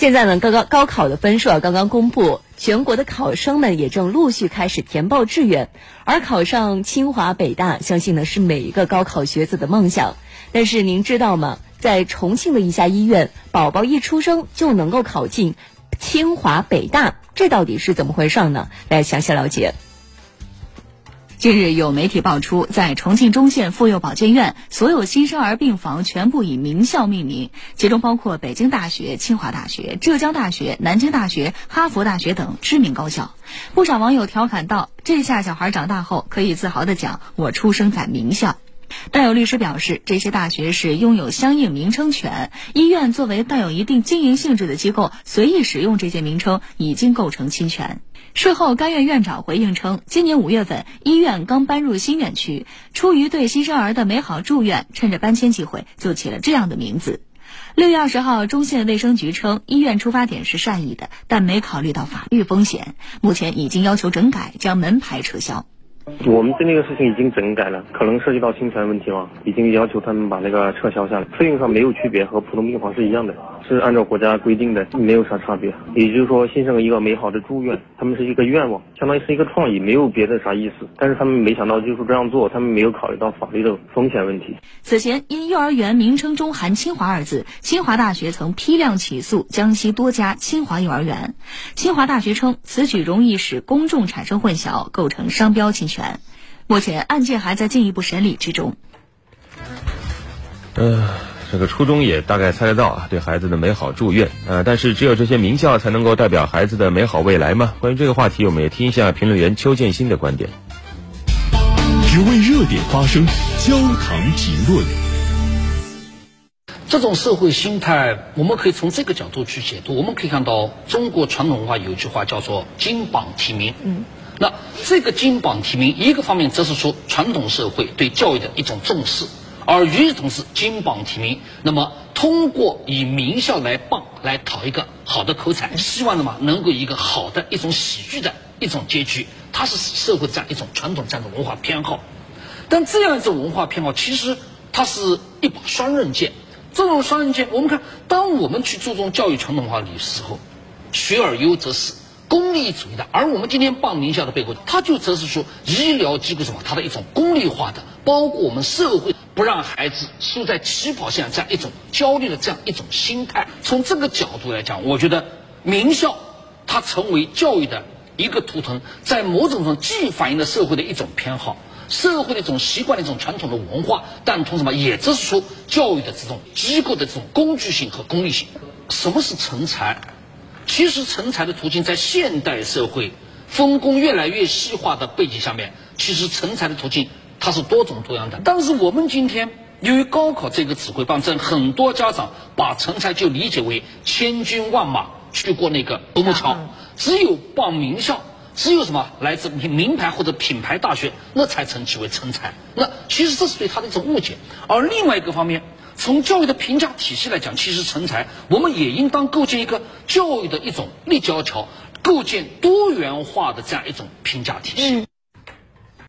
现在呢，刚刚高考的分数啊刚刚公布，全国的考生们也正陆续开始填报志愿。而考上清华北大，相信呢是每一个高考学子的梦想。但是您知道吗？在重庆的一家医院，宝宝一出生就能够考进清华北大，这到底是怎么回事呢？来详细了解。近日有媒体爆出，在重庆忠县妇幼保健院，所有新生儿病房全部以名校命名，其中包括北京大学、清华大学、浙江大学、南京大学、哈佛大学等知名高校。不少网友调侃道：“这下小孩长大后可以自豪地讲，我出生在名校。”但有律师表示，这些大学是拥有相应名称权，医院作为带有一定经营性质的机构，随意使用这些名称已经构成侵权。事后，该院院长回应称，今年五月份医院刚搬入新院区，出于对新生儿的美好祝愿，趁着搬迁机会就起了这样的名字。六月二十号，中县卫生局称，医院出发点是善意的，但没考虑到法律风险，目前已经要求整改，将门牌撤销。我们对那个事情已经整改了，可能涉及到侵权问题了，已经要求他们把那个撤销下来。费用上没有区别，和普通病房是一样的，是按照国家规定的，没有啥差别。也就是说，新生一个美好的祝愿，他们是一个愿望，相当于是一个创意，没有别的啥意思。但是他们没想到就是这样做，他们没有考虑到法律的风险问题。此前，因幼儿园名称中含“清华”二字，清华大学曾批量起诉江西多家清华幼儿园。清华大学称，此举容易使公众产生混淆，构成商标侵权。目前案件还在进一步审理之中。呃，这个初衷也大概猜得到啊，对孩子的美好祝愿啊，但是只有这些名校才能够代表孩子的美好未来吗？关于这个话题，我们也听一下评论员邱建新的观点。只为热点发声，焦糖评论。这种社会心态，我们可以从这个角度去解读。我们可以看到，中国传统文化有一句话叫做“金榜题名”。嗯。那这个金榜题名，一个方面折射出传统社会对教育的一种重视，而与此同时，金榜题名，那么通过以名校来傍来讨一个好的口彩，希望的嘛能够一个好的一种喜剧的一种结局，它是社会这样一种传统这样的文化偏好。但这样一种文化偏好，其实它是一把双刃剑。这种双刃剑，我们看，当我们去注重教育传统文化的时候，学而优则仕。功利主义的，而我们今天傍名校的背后，它就折射出医疗机构什么，它的一种功利化的，包括我们社会不让孩子输在起跑线上这样一种焦虑的这样一种心态。从这个角度来讲，我觉得名校它成为教育的一个图腾，在某种上既反映了社会的一种偏好，社会的一种习惯的一种传统的文化，但同时嘛，也折射出教育的这种机构的这种工具性和功利性。什么是成才？其实成才的途径，在现代社会分工越来越细化的背景下面，其实成才的途径它是多种多样的。但是我们今天由于高考这个指挥棒，阵，很多家长把成才就理解为千军万马去过那个独木桥，只有报名校，只有什么来自名名牌或者品牌大学，那才称其为成才。那其实这是对他的一种误解。而另外一个方面。从教育的评价体系来讲，其实成才，我们也应当构建一个教育的一种立交桥，构建多元化的这样一种评价体系。